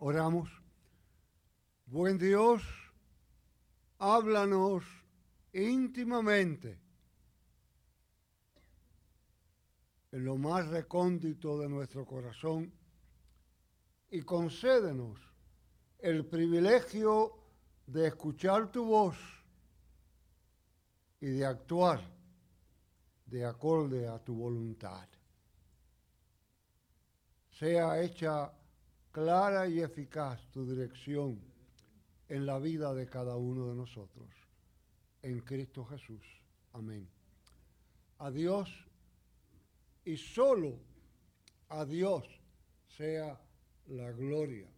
Oramos. Buen Dios, háblanos íntimamente en lo más recóndito de nuestro corazón y concédenos el privilegio de escuchar tu voz y de actuar de acorde a tu voluntad. Sea hecha clara y eficaz tu dirección en la vida de cada uno de nosotros. En Cristo Jesús. Amén. A Dios y solo a Dios sea la gloria.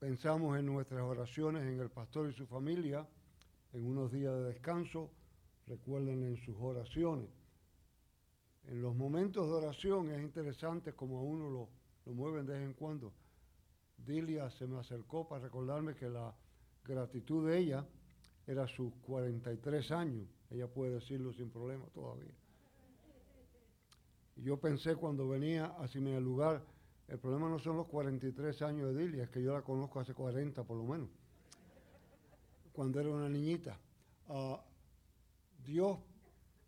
Pensamos en nuestras oraciones, en el pastor y su familia, en unos días de descanso. Recuerden en sus oraciones. En los momentos de oración es interesante como a uno lo, mueven de vez en cuando. Dilia se me acercó para recordarme que la gratitud de ella era sus 43 años. Ella puede decirlo sin problema todavía. Yo pensé cuando venía hacia mi lugar, el problema no son los 43 años de Dilia, es que yo la conozco hace 40 por lo menos, cuando era una niñita. Ah, Dios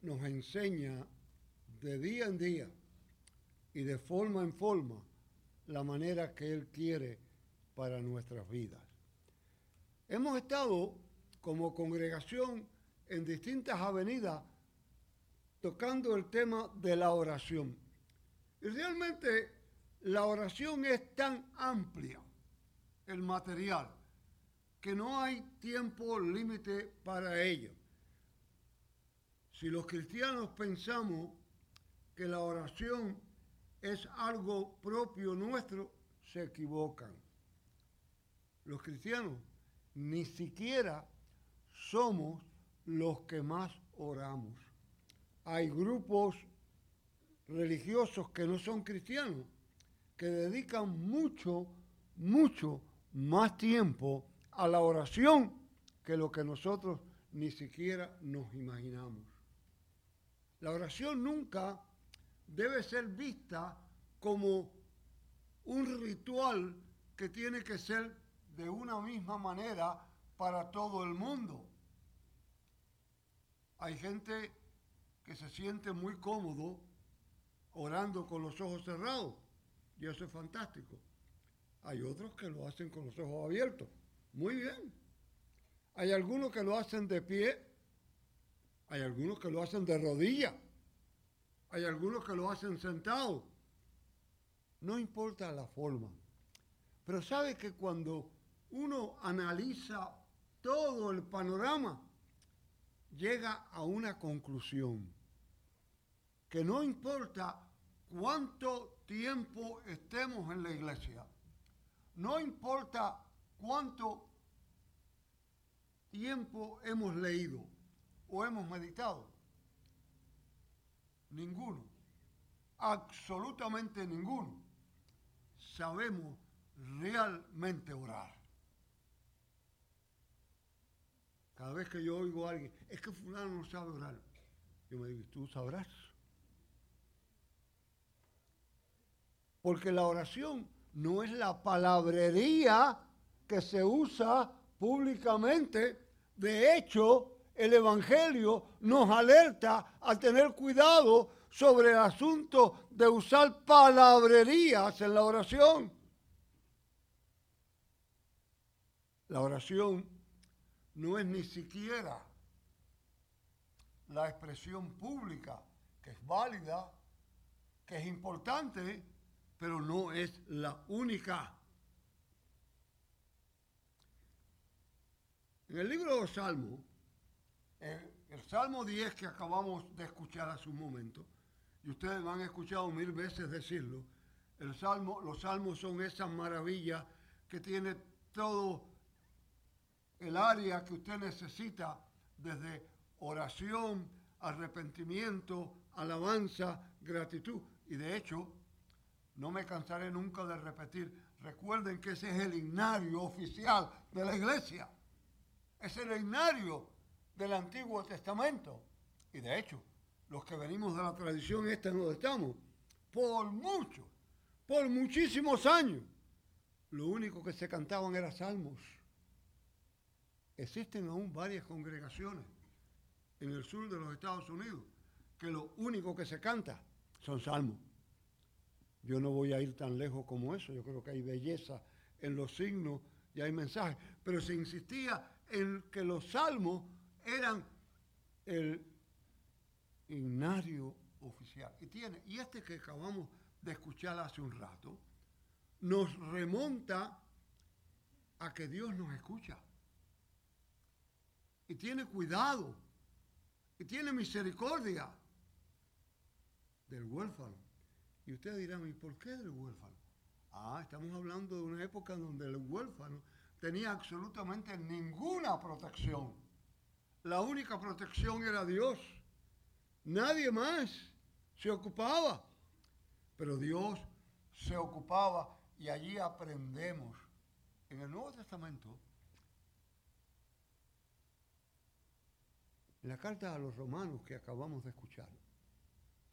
nos enseña de día en día y de forma en forma la manera que Él quiere para nuestras vidas. Hemos estado como congregación en distintas avenidas tocando el tema de la oración. Y realmente la oración es tan amplia, el material, que no hay tiempo límite para ello. Si los cristianos pensamos que la oración es algo propio nuestro, se equivocan. Los cristianos ni siquiera somos los que más oramos. Hay grupos religiosos que no son cristianos, que dedican mucho, mucho más tiempo a la oración que lo que nosotros ni siquiera nos imaginamos. La oración nunca debe ser vista como un ritual que tiene que ser de una misma manera para todo el mundo. Hay gente que se siente muy cómodo orando con los ojos cerrados y eso es fantástico. Hay otros que lo hacen con los ojos abiertos. Muy bien. Hay algunos que lo hacen de pie. Hay algunos que lo hacen de rodilla. Hay algunos que lo hacen sentado. No importa la forma. Pero sabe que cuando uno analiza todo el panorama, llega a una conclusión. Que no importa cuánto tiempo estemos en la iglesia, no importa cuánto tiempo hemos leído o hemos meditado, ninguno, absolutamente ninguno, sabemos realmente orar. Cada vez que yo oigo a alguien, es que fulano no sabe orar, yo me digo, ¿tú sabrás? Porque la oración no es la palabrería que se usa públicamente. De hecho, el Evangelio nos alerta a tener cuidado sobre el asunto de usar palabrerías en la oración. La oración no es ni siquiera la expresión pública, que es válida, que es importante, pero no es la única. En el libro de los Salmos, el, Salmo 10 que acabamos de escuchar hace un momento, y ustedes me han escuchado mil veces decirlo, el salmo, los salmos son esas maravillas que tiene todo el área que usted necesita, desde oración, arrepentimiento, alabanza, gratitud. Y de hecho, no me cansaré nunca de repetir, recuerden que ese es el himnario oficial de la iglesia. Es el himnario del Antiguo Testamento. Y de hecho, los que venimos de la tradición esta no estamos, por mucho, por muchísimos años, lo único que se cantaban era salmos. Existen aún varias congregaciones en el sur de los Estados Unidos que lo único que se canta son salmos. Yo no voy a ir tan lejos como eso, yo creo que hay belleza en los signos y hay mensajes, pero se insistía en que los salmos eran el himnario oficial. Y, tiene, y este que acabamos de escuchar hace un rato, nos remonta a que Dios nos escucha. Y tiene cuidado. Y tiene misericordia del huérfano. Y ustedes dirán, ¿y por qué del huérfano? Ah, estamos hablando de una época donde el huérfano tenía absolutamente ninguna protección. La única protección era Dios. Nadie más se ocupaba. Pero Dios se ocupaba y allí aprendemos. En el Nuevo Testamento, en la carta a los romanos que acabamos de escuchar,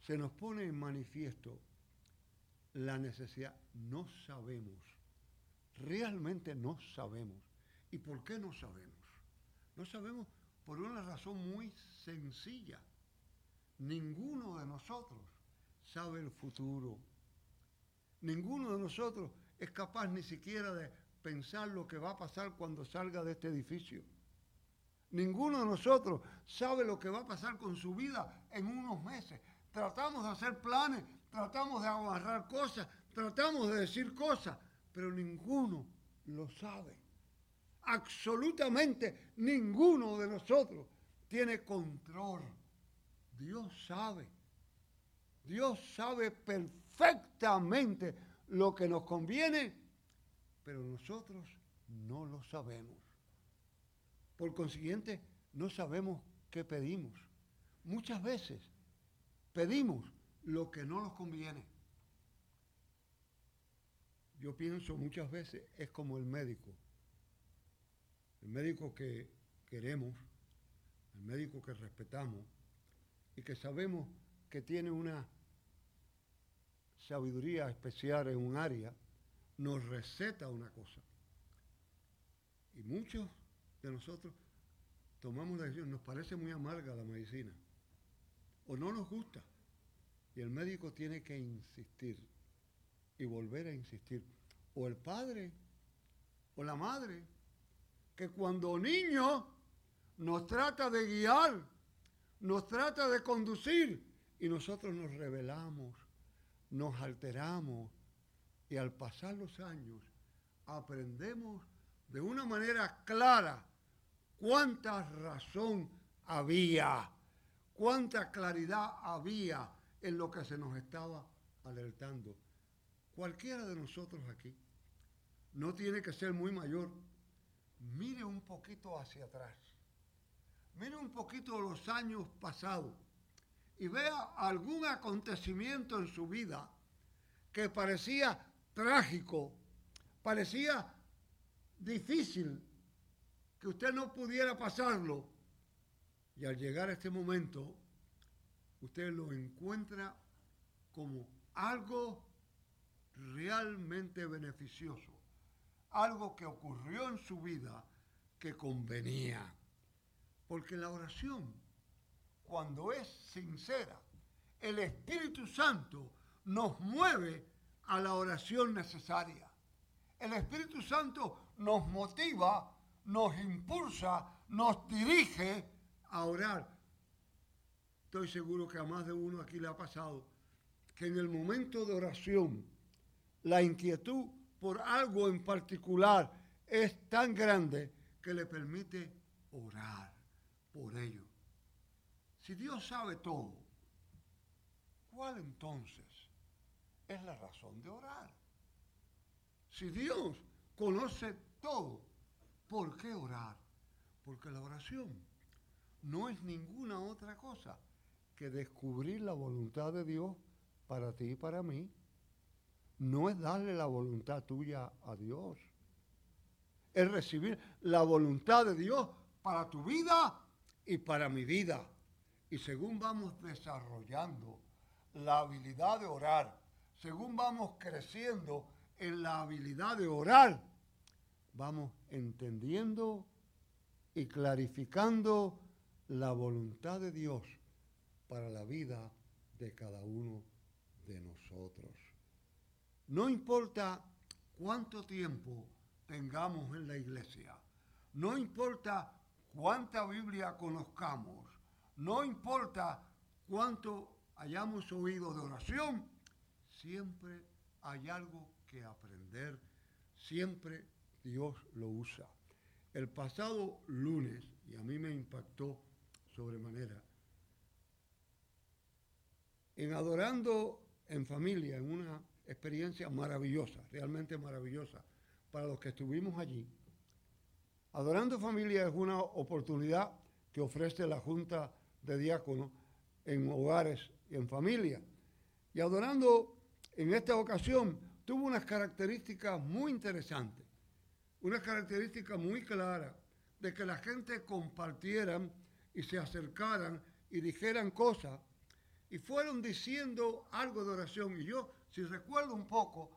se nos pone en manifiesto la necesidad. No sabemos, realmente no sabemos. ¿Y por qué no sabemos? No sabemos por una razón muy sencilla. Ninguno de nosotros sabe el futuro. Ninguno de nosotros es capaz ni siquiera de pensar lo que va a pasar cuando salga de este edificio. Ninguno de nosotros sabe lo que va a pasar con su vida en unos meses. Tratamos de hacer planes, tratamos de agarrar cosas, tratamos de decir cosas, pero ninguno lo sabe. Absolutamente ninguno de nosotros tiene control. Dios sabe. Dios sabe perfectamente lo que nos conviene, pero nosotros no lo sabemos. Por consiguiente, no sabemos qué pedimos. Muchas veces pedimos lo que no nos conviene. Yo pienso muchas veces es como el médico. El médico que queremos, el médico que respetamos y que sabemos que tiene una sabiduría especial en un área, nos receta una cosa. Y muchos de nosotros tomamos la decisión, nos parece muy amarga la medicina, o no nos gusta. Y el médico tiene que insistir y volver a insistir. O el padre o la madre, que cuando niño nos trata de guiar, nos trata de conducir y nosotros nos rebelamos, nos alteramos y al pasar los años aprendemos de una manera clara cuánta razón había, cuánta claridad había en lo que se nos estaba alertando. Cualquiera de nosotros aquí no tiene que ser muy mayor. Mire un poquito hacia atrás. Mire un poquito los años pasados y vea algún acontecimiento en su vida que parecía trágico, parecía difícil, que usted no pudiera pasarlo. Y al llegar a este momento, usted lo encuentra como algo realmente beneficioso, algo que ocurrió en su vida que convenía. Porque la oración, cuando es sincera, el Espíritu Santo nos mueve a la oración necesaria. El Espíritu Santo nos motiva, nos impulsa, nos dirige a orar estoy seguro que a más de uno aquí le ha pasado, que en el momento de oración la inquietud por algo en particular es tan grande que le permite orar por ello. Si Dios sabe todo, ¿cuál entonces es la razón de orar? Si Dios conoce todo, ¿por qué orar? Porque la oración no es ninguna otra cosa que descubrir la voluntad de Dios para ti y para mí no es darle la voluntad tuya a Dios. Es recibir la voluntad de Dios para tu vida y para mi vida. Y según vamos desarrollando la habilidad de orar, según vamos creciendo en la habilidad de orar, vamos entendiendo y clarificando la voluntad de Dios para la vida de cada uno de nosotros. No importa cuánto tiempo tengamos en la iglesia, no importa cuánta Biblia conozcamos, no importa cuánto hayamos oído de oración, siempre hay algo que aprender, siempre Dios lo usa. El pasado lunes, y a mí me impactó sobremanera, en adorando en familia, en una experiencia maravillosa, realmente maravillosa, para los que estuvimos allí. Adorando familia es una oportunidad que ofrece la Junta de Diáconos en hogares y en familia. Y adorando en esta ocasión tuvo unas características muy interesantes, unas características muy claras de que la gente compartieran y se acercaran y dijeran cosas y fueron diciendo algo de oración. Y yo, si recuerdo un poco,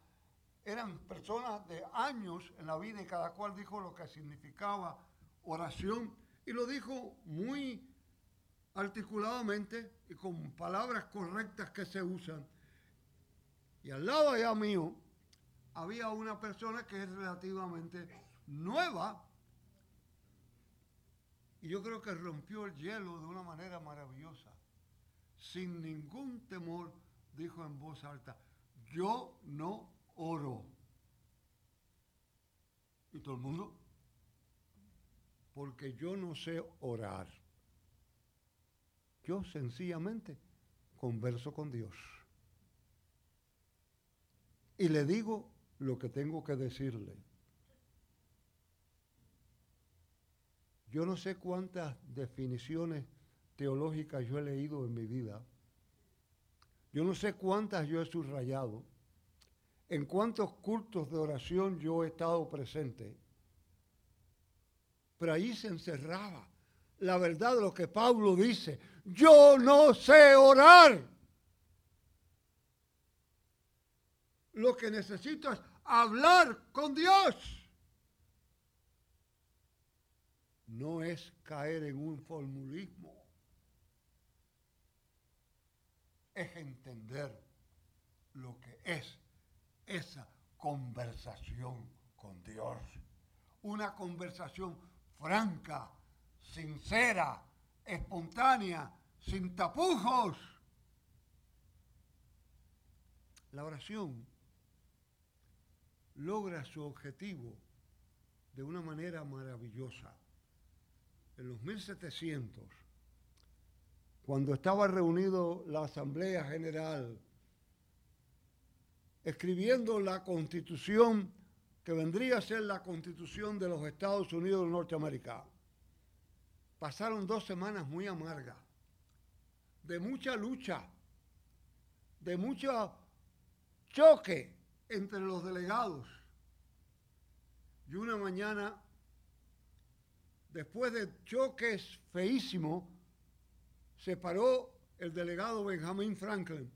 eran personas de años en la vida y cada cual dijo lo que significaba oración y lo dijo muy articuladamente y con palabras correctas que se usan. Y al lado allá mío había una persona que es relativamente nueva y yo creo que rompió el hielo de una manera maravillosa. Sin ningún temor dijo en voz alta, yo no oro. Y todo el mundo, porque yo no sé orar. Yo sencillamente converso con Dios. Y le digo lo que tengo que decirle. Yo no sé cuántas definiciones teológicas yo he leído en mi vida. Yo no sé cuántas yo he subrayado. En cuántos cultos de oración yo he estado presente. Pero ahí se encerraba la verdad de lo que Pablo dice. Yo no sé orar. Lo que necesito es hablar con Dios. no es caer en un formulismo, es entender lo que es esa conversación con Dios. Una conversación franca, sincera, espontánea, sin tapujos. La oración logra su objetivo de una manera maravillosa en los 1700, cuando estaba reunido la Asamblea General, escribiendo la constitución que vendría a ser la constitución de los Estados Unidos de Norteamérica. Pasaron dos semanas muy amargas, de mucha lucha, de mucho choque entre los delegados. Y una mañana después de choques feísimos, se paró el delegado Benjamin Franklin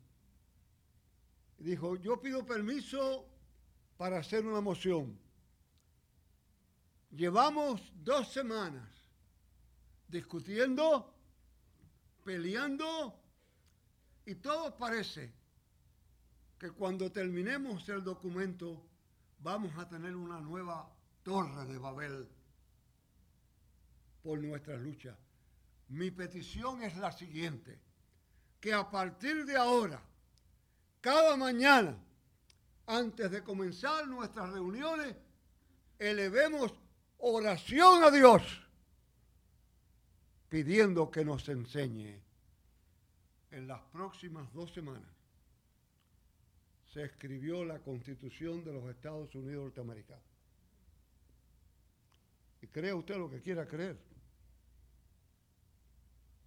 y dijo, yo pido permiso para hacer una moción. Llevamos dos semanas discutiendo, peleando, y todo parece que cuando terminemos el documento vamos a tener una nueva torre de Babel por nuestras luchas. Mi petición es la siguiente, que a partir de ahora, cada mañana, antes de comenzar nuestras reuniones, elevemos oración a Dios, pidiendo que nos enseñe en las próximas dos semanas. Se escribió la constitución de los Estados Unidos norteamericanos. Y crea usted lo que quiera creer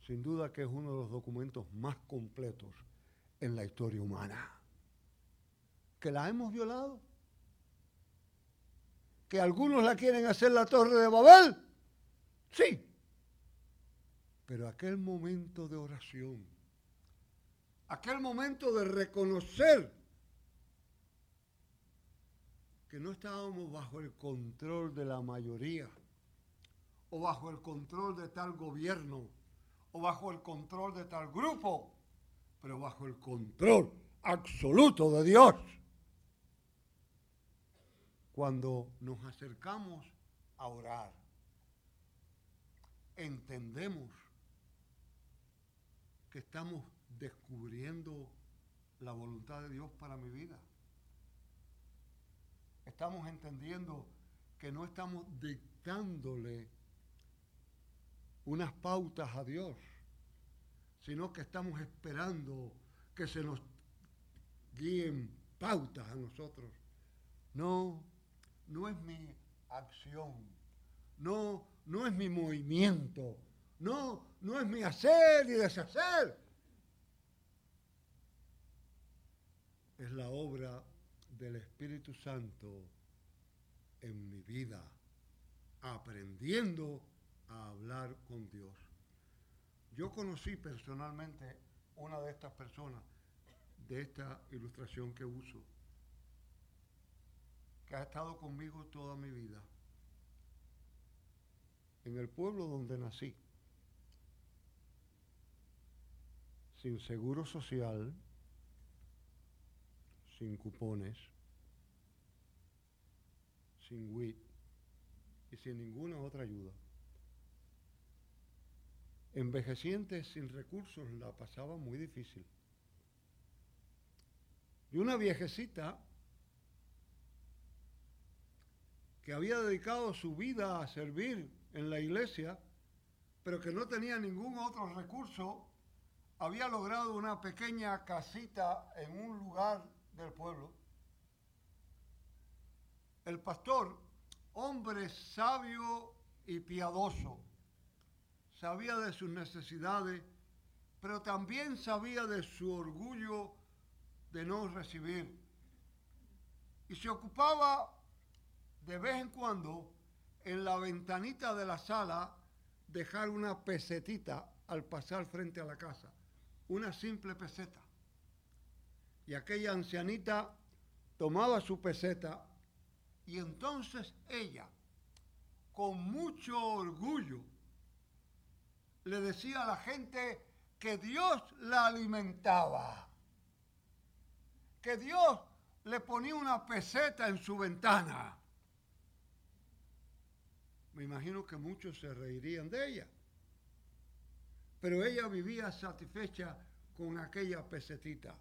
sin duda que es uno de los documentos más completos en la historia humana. ¿Que la hemos violado? ¿Que algunos la quieren hacer la torre de Babel? Sí. Pero aquel momento de oración, aquel momento de reconocer que no estábamos bajo el control de la mayoría, o bajo el control de tal gobierno, o bajo el control de tal grupo, pero bajo el control absoluto de Dios. Cuando nos acercamos a orar, entendemos que estamos descubriendo la voluntad de Dios para mi vida. Estamos entendiendo que no estamos dictándole unas pautas a Dios, sino que estamos esperando que se nos guíen pautas a nosotros. No, no es mi acción, no, no es mi movimiento, no, no es mi hacer y deshacer. Es la obra del Espíritu Santo en mi vida, aprendiendo a hablar con Dios. Yo conocí personalmente una de estas personas de esta ilustración que uso, que ha estado conmigo toda mi vida, en el pueblo donde nací, sin seguro social, sin cupones, sin WIT y sin ninguna otra ayuda. Envejecientes sin recursos la pasaba muy difícil. Y una viejecita que había dedicado su vida a servir en la iglesia, pero que no tenía ningún otro recurso, había logrado una pequeña casita en un lugar del pueblo. El pastor, hombre sabio y piadoso, sabía de sus necesidades, pero también sabía de su orgullo de no recibir. Y se ocupaba de vez en cuando en la ventanita de la sala dejar una pesetita al pasar frente a la casa, una simple peseta. Y aquella ancianita tomaba su peseta y entonces ella, con mucho orgullo, le decía a la gente que Dios la alimentaba que Dios le ponía una peseta en su ventana. Me imagino que muchos se reirían de ella. Pero ella vivía satisfecha con aquella pesetita.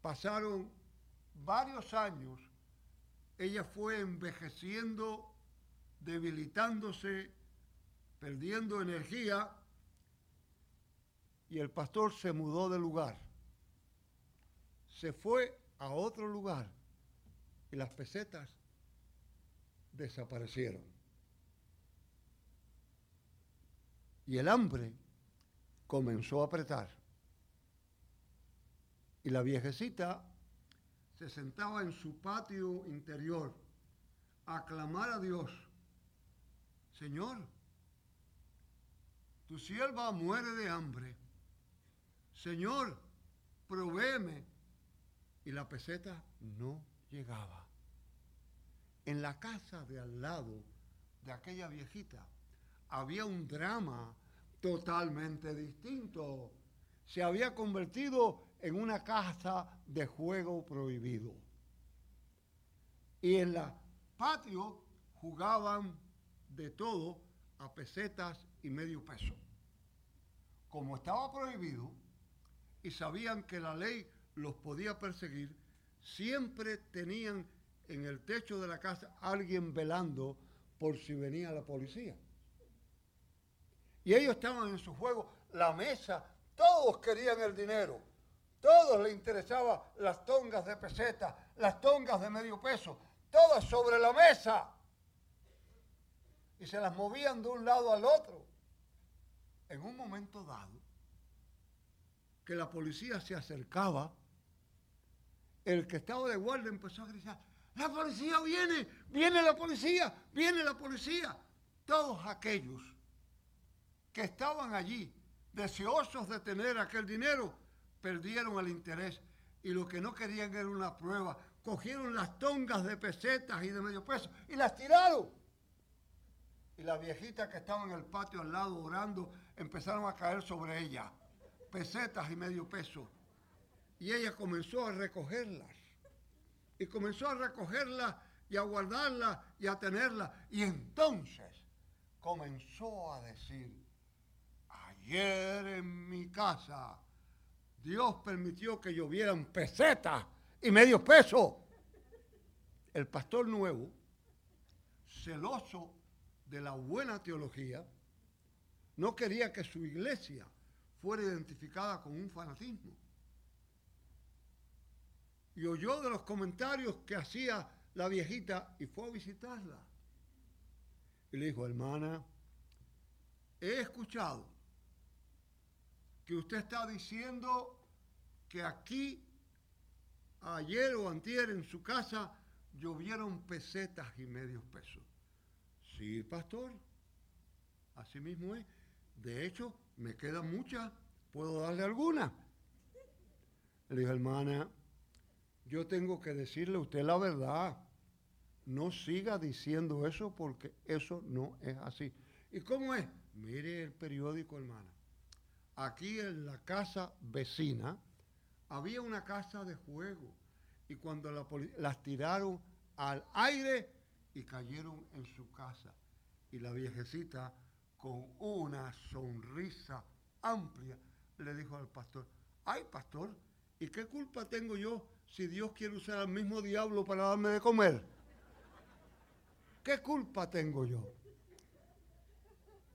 Pasaron varios años, ella fue envejeciendo, debilitándose, perdiendo energía, y el pastor se mudó de lugar se fue a otro lugar y las pesetas desaparecieron. Y el hambre comenzó a apretar. Y la viejecita se sentaba en su patio interior a clamar a Dios, Señor, tu sierva muere de hambre. Señor, provéeme y la peseta no llegaba. En la casa de al lado de aquella viejita había un drama totalmente distinto. Se había convertido en una casa de juego prohibido. Y en la patio jugaban de todo a pesetas y medio peso. Como estaba prohibido y sabían que la ley los podía perseguir, siempre tenían en el techo de la casa alguien velando por si venía la policía. Y ellos estaban en su juego, la mesa, todos querían el dinero, todos les interesaban las tongas de peseta, las tongas de medio peso, todas sobre la mesa. Y se las movían de un lado al otro. En un momento dado, que la policía se acercaba, el que estaba de guardia empezó a gritar, la policía viene, viene la policía, viene la policía. Todos aquellos que estaban allí, deseosos de tener aquel dinero, perdieron el interés y lo que no querían era una prueba. Cogieron las tongas de pesetas y de medio peso y las tiraron. Y la viejita que estaba en el patio al lado orando empezaron a caer sobre ella. Pesetas y medio peso. Y ella comenzó a recogerlas. Y comenzó a recogerlas y a guardarlas y a tenerlas. Y entonces comenzó a decir, ayer en mi casa Dios permitió que llovieran pesetas y medio peso. El pastor nuevo, celoso de la buena teología, no quería que su iglesia fuera identificada con un fanatismo. Y oyó de los comentarios que hacía la viejita y fue a visitarla. Y le dijo, hermana, he escuchado que usted está diciendo que aquí, ayer o antier en su casa, llovieron pesetas y medios pesos. Sí, pastor, así mismo es. De hecho, me quedan muchas, ¿puedo darle alguna? Le dijo, hermana, yo tengo que decirle a usted la verdad. No siga diciendo eso porque eso no es así. ¿Y cómo es? Mire el periódico, hermana. Aquí en la casa vecina, había una casa de juego y cuando las tiraron al aire y cayeron en su casa. Y la viejecita, con una sonrisa amplia, le dijo al pastor, ay pastor, ¿y qué culpa tengo yo si Dios quiere usar al mismo diablo para darme de comer? ¿Qué culpa tengo yo?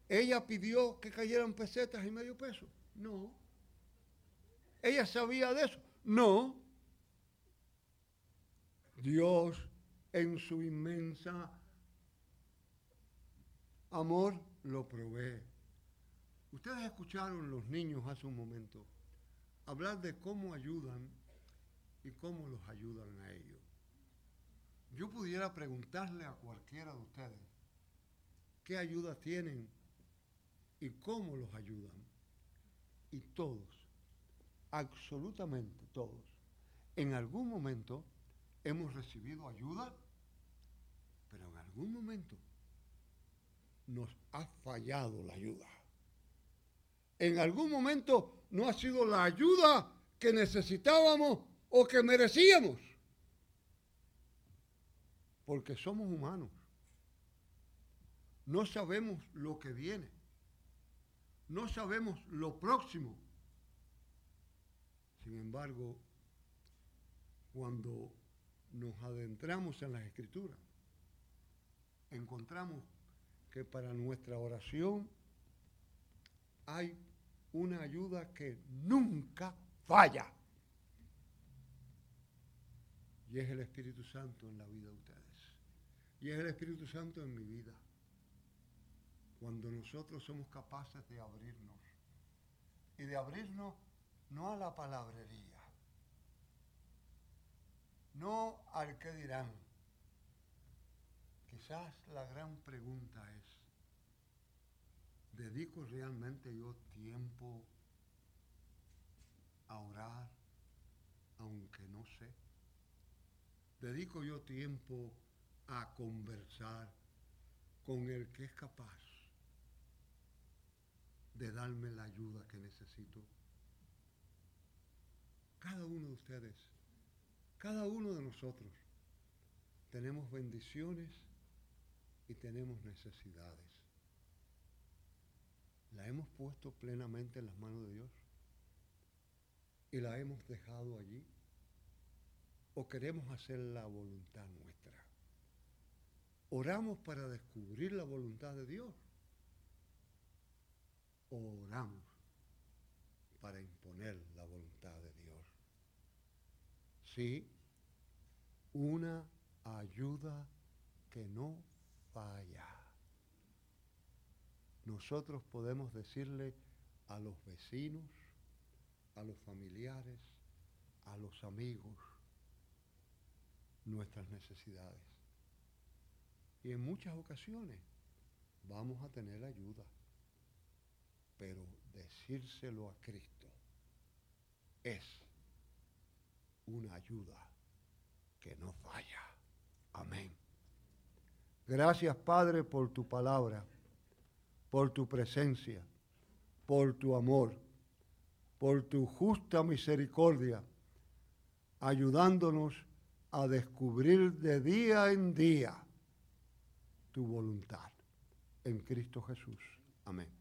Ella pidió que cayeran pesetas y medio peso. No. ¿Ella sabía de eso? No. Dios en su inmensa amor lo provee. Ustedes escucharon los niños hace un momento hablar de cómo ayudan y cómo los ayudan a ellos. Yo pudiera preguntarle a cualquiera de ustedes qué ayuda tienen y cómo los ayudan. Y todos absolutamente todos, en algún momento hemos recibido ayuda, pero en algún momento nos ha fallado la ayuda. En algún momento no ha sido la ayuda que necesitábamos o que merecíamos. Porque somos humanos. No sabemos lo que viene. No sabemos lo próximo. Sin embargo, cuando nos adentramos en las escrituras, encontramos que para nuestra oración hay una ayuda que nunca falla. Y es el Espíritu Santo en la vida de ustedes. Y es el Espíritu Santo en mi vida. Cuando nosotros somos capaces de abrirnos. Y de abrirnos no a la palabrería, no al que dirán. Quizás la gran pregunta es, ¿dedico realmente yo tiempo a orar aunque no sé? ¿Dedico yo tiempo a conversar con el que es capaz de darme la ayuda que necesito? Cada uno de ustedes, cada uno de nosotros, tenemos bendiciones y tenemos necesidades. La hemos puesto plenamente en las manos de Dios y la hemos dejado allí o queremos hacer la voluntad nuestra. Oramos para descubrir la voluntad de Dios. oramos para imponer la voluntad de Dios. Sí, una ayuda que no falla. Nosotros podemos decirle a los vecinos, a los familiares, a los amigos, nuestras necesidades. Y en muchas ocasiones vamos a tener ayuda, pero decírselo a Cristo es una ayuda que no falla. Amén. Gracias, Padre, por tu palabra, por tu presencia, por tu amor, por tu justa misericordia, ayudándonos a descubrir de día en día tu voluntad. En Cristo Jesús. Amén.